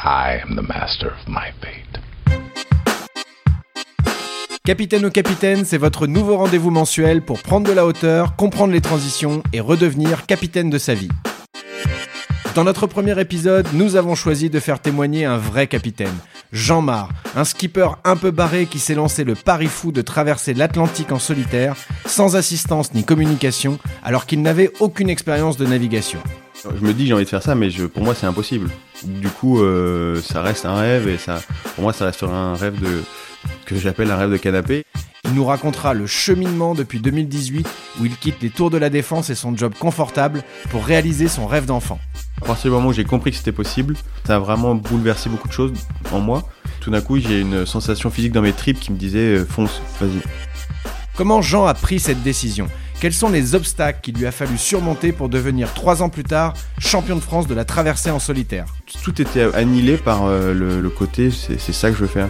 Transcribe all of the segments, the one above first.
I am the master of my fate. Capitaine au Capitaine, c'est votre nouveau rendez-vous mensuel pour prendre de la hauteur, comprendre les transitions et redevenir capitaine de sa vie. Dans notre premier épisode, nous avons choisi de faire témoigner un vrai capitaine, Jean Mar, un skipper un peu barré qui s'est lancé le pari fou de traverser l'Atlantique en solitaire, sans assistance ni communication, alors qu'il n'avait aucune expérience de navigation. Je me dis j'ai envie de faire ça, mais je, pour moi c'est impossible. Du coup, euh, ça reste un rêve et ça, pour moi ça restera un rêve de que j'appelle un rêve de canapé. Il nous racontera le cheminement depuis 2018 où il quitte les tours de la défense et son job confortable pour réaliser son rêve d'enfant. À partir du moment où j'ai compris que c'était possible, ça a vraiment bouleversé beaucoup de choses en moi. Tout d'un coup, j'ai une sensation physique dans mes tripes qui me disait euh, fonce, vas-y. Comment Jean a pris cette décision? Quels sont les obstacles qu'il lui a fallu surmonter pour devenir trois ans plus tard champion de France de la traversée en solitaire Tout était annihilé par euh, le, le côté c'est ça que je veux faire.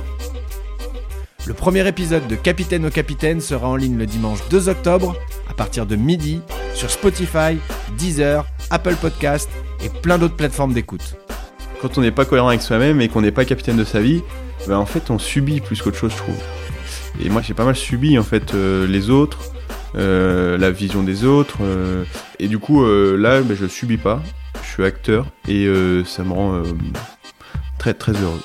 Le premier épisode de Capitaine au Capitaine sera en ligne le dimanche 2 octobre à partir de midi sur Spotify, Deezer, Apple Podcast et plein d'autres plateformes d'écoute. Quand on n'est pas cohérent avec soi-même et qu'on n'est pas capitaine de sa vie, ben en fait on subit plus qu'autre chose, je trouve. Et moi j'ai pas mal subi en fait euh, les autres, la vision des autres, euh, et du coup euh, là ben, je subis pas, je suis acteur et euh, ça me rend euh, très très heureux.